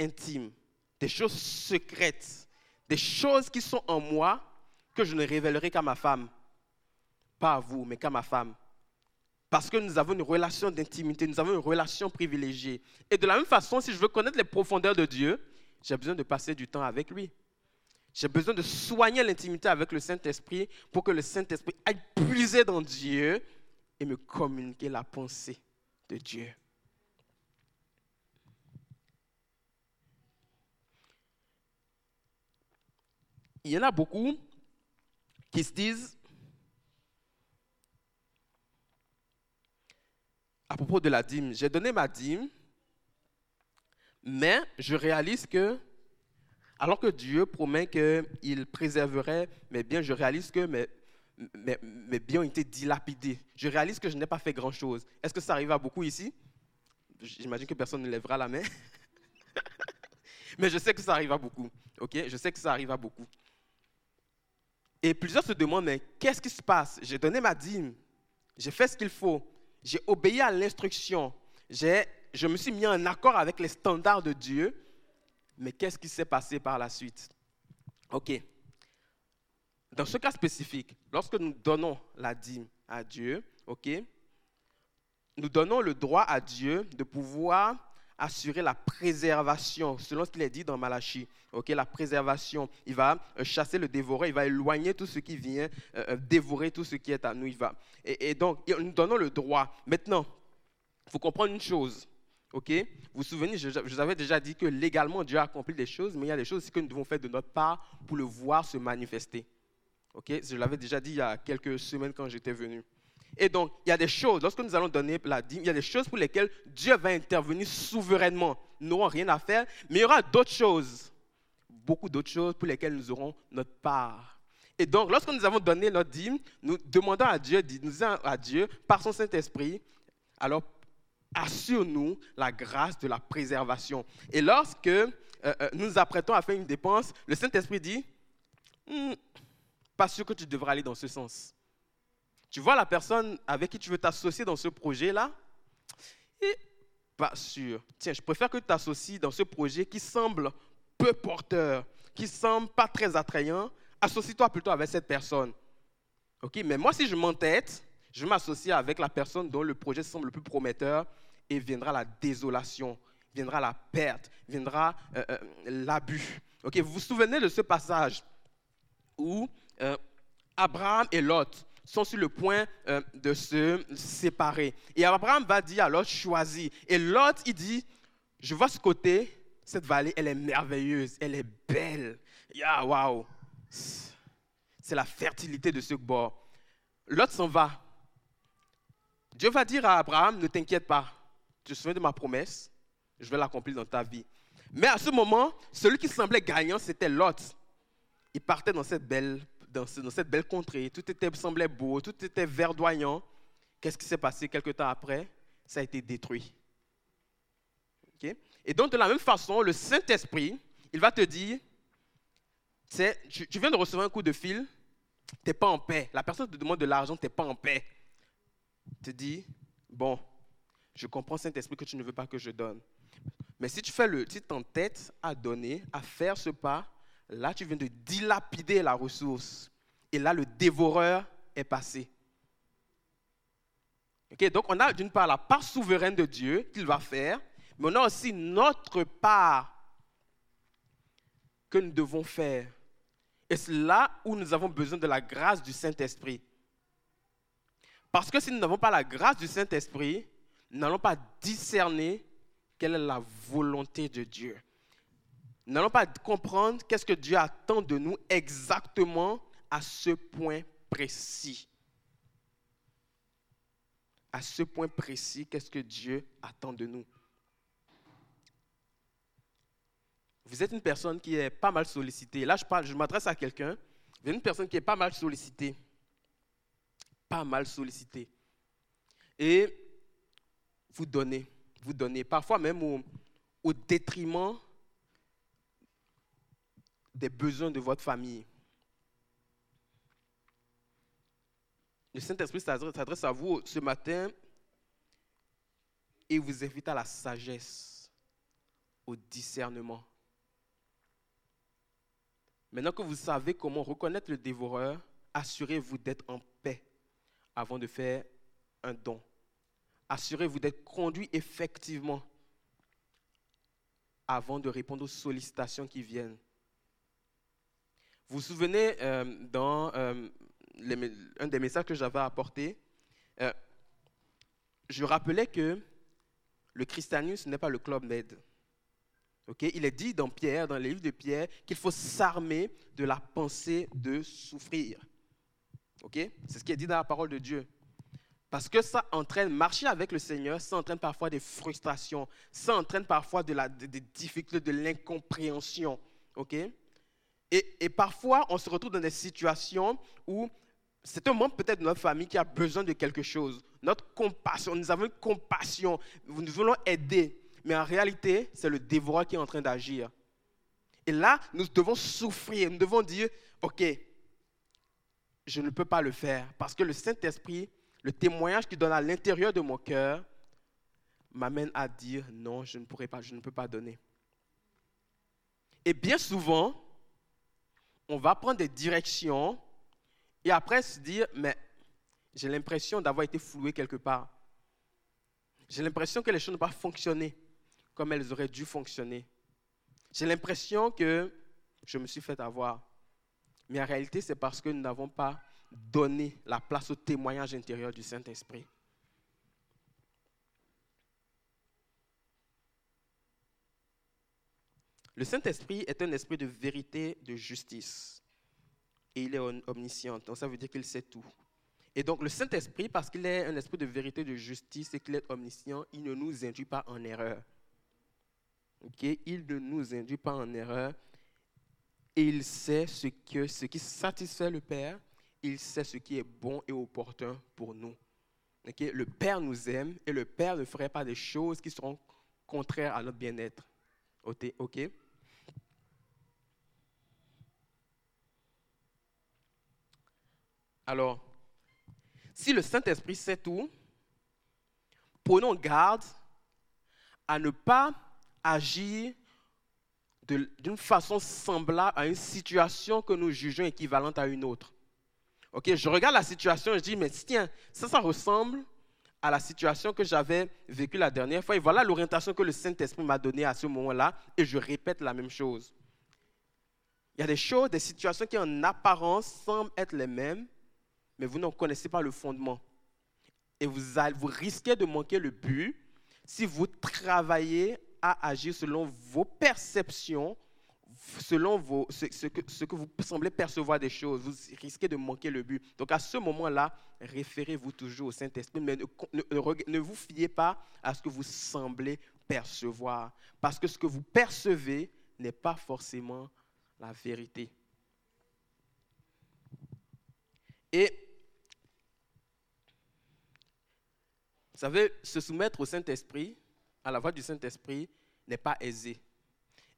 intimes, des choses secrètes, des choses qui sont en moi que je ne révélerai qu'à ma femme. Pas à vous, mais qu'à ma femme. Parce que nous avons une relation d'intimité, nous avons une relation privilégiée. Et de la même façon, si je veux connaître les profondeurs de Dieu, j'ai besoin de passer du temps avec lui. J'ai besoin de soigner l'intimité avec le Saint-Esprit pour que le Saint-Esprit aille puiser dans Dieu et me communiquer la pensée de Dieu. Il y en a beaucoup qui se disent, à propos de la dîme, j'ai donné ma dîme, mais je réalise que, alors que Dieu promet qu'il préserverait mes biens, je réalise que mes, biens ont été dilapidés. Je réalise que je n'ai pas fait grand-chose. Est-ce que ça arrive à beaucoup ici? J'imagine que personne ne lèvera la main. Mais je sais que ça arrive à beaucoup. OK? Je sais que ça arrive à beaucoup. Et plusieurs se demandent, mais qu'est-ce qui se passe? J'ai donné ma dîme. J'ai fait ce qu'il faut. J'ai obéi à l'instruction. Je me suis mis en accord avec les standards de Dieu. Mais qu'est-ce qui s'est passé par la suite? OK. Dans ce cas spécifique, lorsque nous donnons la dîme à Dieu, ok, nous donnons le droit à Dieu de pouvoir assurer la préservation, selon ce qu'il est dit dans Malachie. Ok, la préservation. Il va euh, chasser le dévoreur, il va éloigner tout ce qui vient euh, euh, dévorer tout ce qui est à nous. Il va. Et, donc, nous donnons le droit. Maintenant, il faut comprendre une chose. Ok, vous vous souvenez, je, je, vous avais déjà dit que légalement Dieu a accompli des choses, mais il y a des choses que nous devons faire de notre part pour le voir se manifester. Je l'avais déjà dit il y a quelques semaines quand j'étais venu. Et donc, il y a des choses, lorsque nous allons donner la dîme, il y a des choses pour lesquelles Dieu va intervenir souverainement. Nous n'aurons rien à faire, mais il y aura d'autres choses, beaucoup d'autres choses pour lesquelles nous aurons notre part. Et donc, lorsque nous avons donné notre dîme, nous demandons à Dieu, nous disons à Dieu, par son Saint-Esprit, alors assure-nous la grâce de la préservation. Et lorsque euh, euh, nous nous apprêtons à faire une dépense, le Saint-Esprit dit, hmm, pas sûr que tu devras aller dans ce sens. Tu vois la personne avec qui tu veux t'associer dans ce projet-là? Pas sûr. Tiens, je préfère que tu t'associes dans ce projet qui semble peu porteur, qui semble pas très attrayant. Associe-toi plutôt avec cette personne. Ok? Mais moi, si je m'entête, je m'associe avec la personne dont le projet semble le plus prometteur et viendra la désolation, viendra la perte, viendra euh, euh, l'abus. Ok? Vous vous souvenez de ce passage où euh, Abraham et Lot sont sur le point euh, de se séparer. Et Abraham va dire à Lot, choisis. Et Lot, il dit, je vois ce côté, cette vallée, elle est merveilleuse, elle est belle. Yeah, wow. C'est la fertilité de ce bord. Lot s'en va. Dieu va dire à Abraham, ne t'inquiète pas, tu te souviens de ma promesse, je vais l'accomplir dans ta vie. Mais à ce moment, celui qui semblait gagnant, c'était Lot. Il partait dans cette belle dans, cette belle contrée, tout était, semblait beau, tout était verdoyant. Qu'est-ce qui s'est passé quelques temps après? Ça a été détruit. Et donc, de la même façon, le Saint-Esprit, il va te dire, tu, viens de recevoir un coup de fil, tu n'es pas en paix. La personne te demande de l'argent, tu n'es pas en paix. Te dis, bon, je comprends, Saint-Esprit, que tu ne veux pas que je donne. Mais si tu fais le, si t'entêtes à donner, à faire ce pas, Là, tu viens de dilapider la ressource. Et là, le dévoreur est passé. donc, on a d'une part la part souveraine de Dieu qu'il va faire, mais on a aussi notre part que nous devons faire. Et c'est là où nous avons besoin de la grâce du Saint-Esprit. Parce que si nous n'avons pas la grâce du Saint-Esprit, nous n'allons pas discerner quelle est la volonté de Dieu. Nous n'allons pas comprendre qu'est-ce que Dieu attend de nous exactement à ce point précis. À ce point précis, qu'est-ce que Dieu attend de nous? Vous êtes une personne qui est pas mal sollicitée. Là, je, parle, je m'adresse à quelqu'un. Vous êtes une personne qui est pas mal sollicitée. Pas mal sollicitée. Et vous donnez, vous donnez, parfois même au, au détriment des besoins de votre famille. Le Saint-Esprit s'adresse à vous ce matin et vous invite à la sagesse, au discernement. Maintenant que vous savez comment reconnaître le dévoreur, assurez-vous d'être en paix avant de faire un don. Assurez-vous d'être conduit effectivement avant de répondre aux sollicitations qui viennent. Vous vous souvenez, euh, dans euh, un des messages que j'avais apporté, euh, je rappelais que le christianisme n'est pas le club med. Il est dit dans Pierre, dans les livres de Pierre, qu'il faut s'armer de la pensée de souffrir. C'est ce qui est dit dans la parole de Dieu. Parce que ça entraîne, marcher avec le Seigneur, ça entraîne parfois des frustrations, ça entraîne parfois de la, des difficultés, de l'incompréhension. ok? Et, parfois, on se retrouve dans des situations où c'est un membre peut-être de notre famille qui a besoin de quelque chose. Notre compassion, nous avons une compassion, nous voulons aider. Mais en réalité, c'est le dévoreur qui est en train d'agir. Et là, nous devons souffrir, nous devons dire, OK, je ne peux pas le faire parce que le Saint-Esprit le témoignage qui donne à l'intérieur de mon cœur m'amène à dire non, je ne pourrai pas, je ne peux pas donner. Et bien souvent, on va prendre des directions et après se dire, mais j'ai l'impression d'avoir été floué quelque part. J'ai l'impression que les choses n'ont pas fonctionné comme elles auraient dû fonctionner. J'ai l'impression que je me suis fait avoir. Mais en réalité, c'est parce que nous n'avons pas donner la place au témoignage intérieur du Saint-Esprit. Le Saint-Esprit est un esprit de vérité, de justice. Et il est omniscient. Donc ça veut dire qu'il sait tout. Et donc le Saint-Esprit, parce qu'il est un esprit de vérité, de justice et qu'il est omniscient, il ne nous induit pas en erreur. Il ne nous induit pas en erreur. Et il sait ce, que, ce qui satisfait le Père il sait ce qui est bon et opportun pour nous. Le Père nous aime et le Père ne ferait pas des choses qui seront contraires à notre bien-être. OK? Alors, si le Saint-Esprit sait tout, prenons garde à ne pas agir d'une façon semblable à une situation que nous jugeons équivalente à une autre. Ok, je regarde la situation et je dis, mais tiens, ça, ça ressemble à la situation que j'avais vécue la dernière fois. Et voilà l'orientation que le Saint-Esprit m'a donnée à ce moment-là. Et je répète la même chose. Il y a des choses, des situations qui en apparence semblent être les mêmes, mais vous n'en connaissez pas le fondement. Et vous, vous risquez de manquer le but si vous travaillez à agir selon vos perceptions selon vos, ce, que, ce, que, vous semblez percevoir des choses, vous risquez de manquer le but. Donc à ce moment-là, référez-vous toujours au Saint-Esprit, mais ne, ne, vous fiez pas à ce que vous semblez percevoir, parce que ce que vous percevez n'est pas forcément la vérité. Et vous savez, se soumettre au Saint-Esprit, à la voix du Saint-Esprit, n'est pas aisé.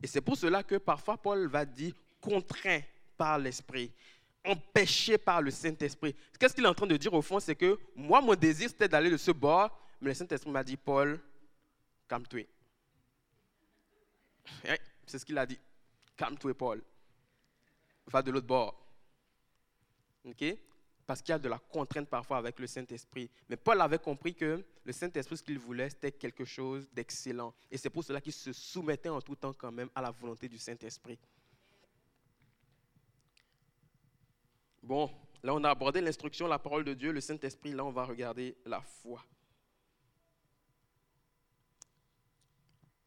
Et c'est pour cela que parfois Paul va dire contraint par l'Esprit, empêché par le Saint-Esprit. Qu'est-ce qu'il est en train de dire au fond? C'est que moi, mon désir, c'était d'aller de ce bord, mais le Saint-Esprit m'a dit, Paul, calme-toi. c'est ce qu'il a dit. Calme-toi, Paul. Va de l'autre bord. OK? Parce qu'il y a de la contrainte parfois avec le Saint-Esprit. Mais Paul avait compris que le Saint-Esprit, ce qu'il voulait, c'était quelque chose d'excellent. Et c'est pour cela qu'il se soumettait en tout temps quand même à la volonté du Saint-Esprit. Bon, là on a abordé l'instruction, la parole de Dieu, le Saint-Esprit. Là on va regarder la foi.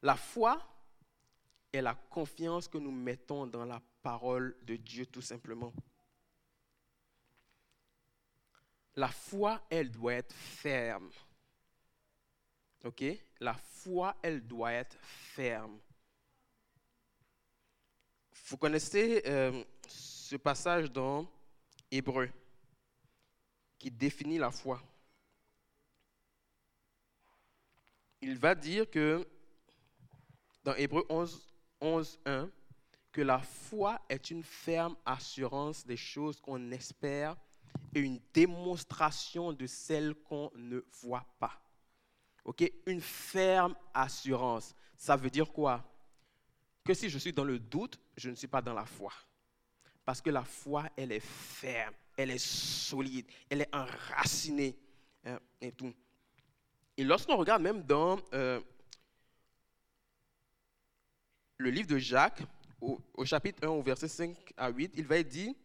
La foi est la confiance que nous mettons dans la parole de Dieu, tout simplement. La foi, elle doit être ferme. OK? La foi, elle doit être ferme. Vous connaissez euh, ce passage dans Hébreu qui définit la foi. Il va dire que dans Hébreu 11, 11 1, que la foi est une ferme assurance des choses qu'on espère et une démonstration de celles qu'on ne voit pas. OK? Une ferme assurance. Ça veut dire quoi? Que si je suis dans le doute, je ne suis pas dans la foi. Parce que la foi, elle est ferme, elle est solide, elle est enracinée hein, et tout. Et lorsqu'on regarde même dans euh, le livre de Jacques, au, chapitre 1, au verset 5 à 8, il va être dit,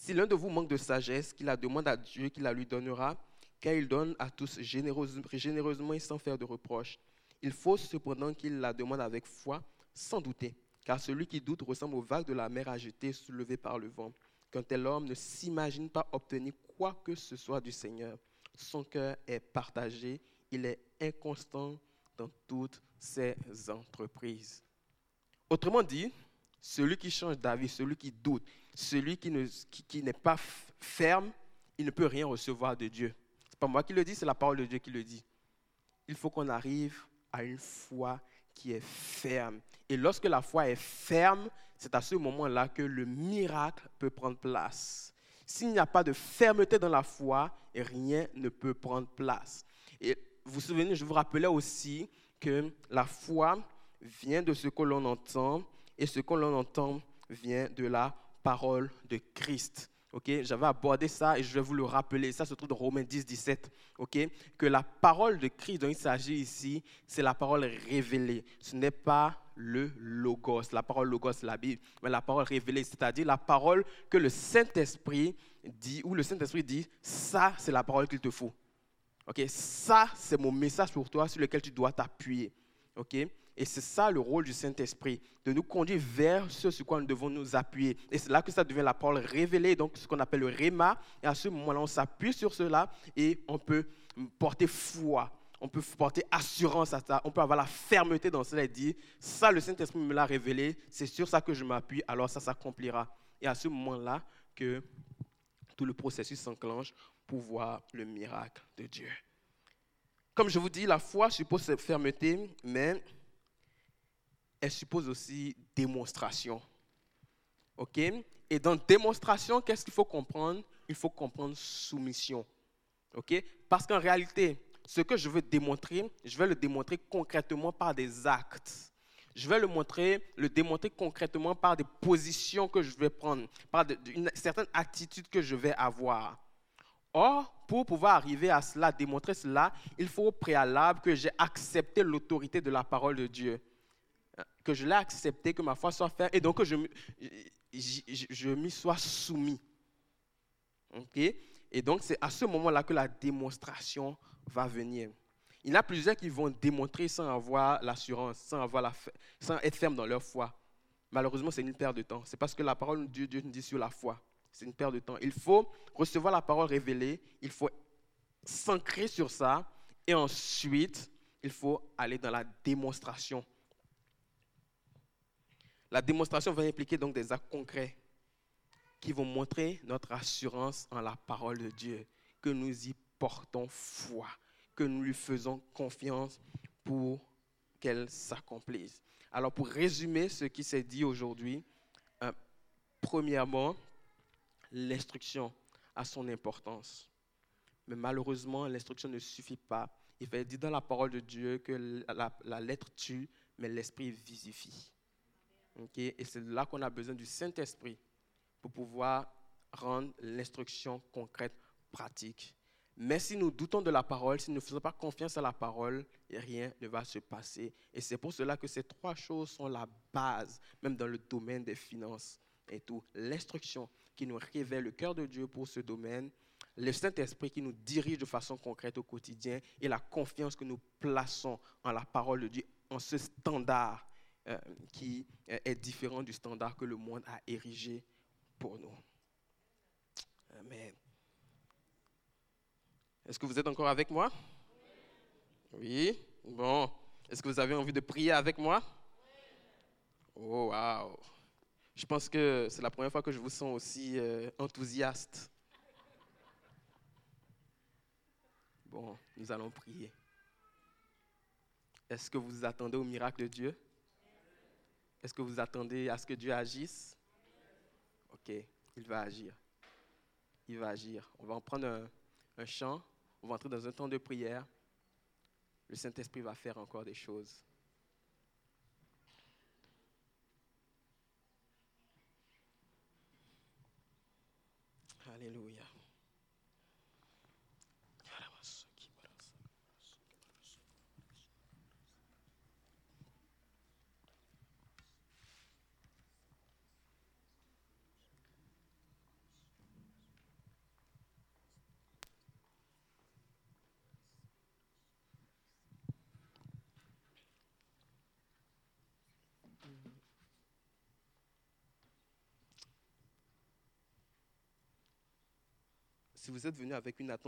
si l'un de vous manque de sagesse, qu'il la demande à Dieu, qu'il la lui donnera, car il donne à tous généreusement et sans faire de reproches. Il faut cependant qu'il la demande avec foi, sans douter, car celui qui doute ressemble aux vagues de la mer agitées, soulevées par le vent. Qu'un tel homme ne s'imagine pas obtenir quoi que ce soit du Seigneur. Son cœur est partagé, il est inconstant dans toutes ses entreprises. Autrement dit, celui qui change d'avis, celui qui doute, celui qui, ne, qui, n'est pas ferme, il ne peut rien recevoir de Dieu. Ce n'est pas moi qui le dis, c'est la parole de Dieu qui le dit. Il faut qu'on arrive à une foi qui est ferme. Et lorsque la foi est ferme, c'est à ce moment-là que le miracle peut prendre place. S'il n'y a pas de fermeté dans la foi, rien ne peut prendre place. Et vous vous souvenez, je vous rappelais aussi que la foi vient de ce que l'on entend et ce que l'on entend vient de la parole de Christ. Ok, j'avais abordé ça et je vais vous le rappeler. Ça se trouve dans Romains 10, 17. Ok, que la parole de Christ dont il s'agit ici, c'est la parole révélée. Ce n'est pas le logos, la parole logos, la Bible, mais la parole révélée, c'est-à-dire la parole que le Saint-Esprit dit, ou le Saint-Esprit dit, ça, c'est la parole qu'il te faut. Ok, ça, c'est mon message pour toi sur lequel tu dois t'appuyer. Ok, et c'est ça le rôle du Saint-Esprit, de nous conduire vers ce sur quoi nous devons nous appuyer. Et c'est là que ça devient la parole révélée, donc ce qu'on appelle le réma. Et à ce moment-là, on s'appuie sur cela et on peut porter foi, on peut porter assurance à ça, on peut avoir la fermeté dans cela et dire, ça, le Saint-Esprit me l'a révélé, c'est sur ça que je m'appuie, alors ça s'accomplira. Et à ce moment-là que tout le processus s'enclenche pour voir le miracle de Dieu. Comme je vous dis, la foi suppose cette fermeté, mais elle suppose aussi démonstration. OK? Et dans démonstration, qu'est-ce qu'il faut comprendre? Il faut comprendre soumission. OK? Parce qu'en réalité, ce que je veux démontrer, je vais le démontrer concrètement par des actes. Je vais le montrer, le démontrer concrètement par des positions que je vais prendre, par une certaine attitude que je vais avoir. Or, pour pouvoir arriver à cela, démontrer cela, il faut au préalable que j'ai accepté l'autorité de la parole de Dieu. Que je l'ai accepté, que ma foi soit faite, et donc que je, je, je m'y sois soumis. Ok? Et donc, c'est à ce moment-là que la démonstration va venir. Il y en a plusieurs qui vont démontrer sans avoir l'assurance, sans, avoir la, sans être ferme dans leur foi. Malheureusement, c'est une perte de temps. C'est parce que la parole de Dieu nous dit sur la foi. C'est une perte de temps. Il faut recevoir la parole révélée, il faut s'ancrer sur ça, et ensuite, il faut aller dans la démonstration. La démonstration va impliquer donc des actes concrets qui vont montrer notre assurance en la parole de Dieu, que nous y portons foi, que nous lui faisons confiance pour qu'elle s'accomplisse. Alors pour résumer ce qui s'est dit aujourd'hui, euh, premièrement, l'instruction a son importance. Mais malheureusement, l'instruction ne suffit pas. Il fait dire dans la parole de Dieu que la, lettre tue, mais l'esprit Et c'est là qu'on a besoin du Saint-Esprit pour pouvoir rendre l'instruction concrète, pratique. Mais si nous doutons de la parole, si nous ne faisons pas confiance à la parole, rien ne va se passer. Et c'est pour cela que ces trois choses sont la base, même dans le domaine des finances et tout. L'instruction, qui nous révèle le cœur de Dieu pour ce domaine, le Saint-Esprit qui nous dirige de façon concrète au quotidien et la confiance que nous plaçons en la parole de Dieu, en ce standard euh, qui euh, est différent du standard que le monde a érigé pour nous. Amen. Est-ce que vous êtes encore avec moi? Oui. Bon. Est-ce que vous avez envie de prier avec moi? Oh, wow. Je pense que c'est la première fois que je vous sens aussi euh, enthousiaste. Bon, nous allons prier. Est-ce que vous attendez au miracle de Dieu? Est-ce que vous attendez à ce que Dieu agisse? Ok, il va agir. Il va agir. On va en prendre un, chant. On va entrer dans un temps de prière. Le Saint-Esprit va faire encore des choses. Alléluia. Si vous êtes venu avec une attente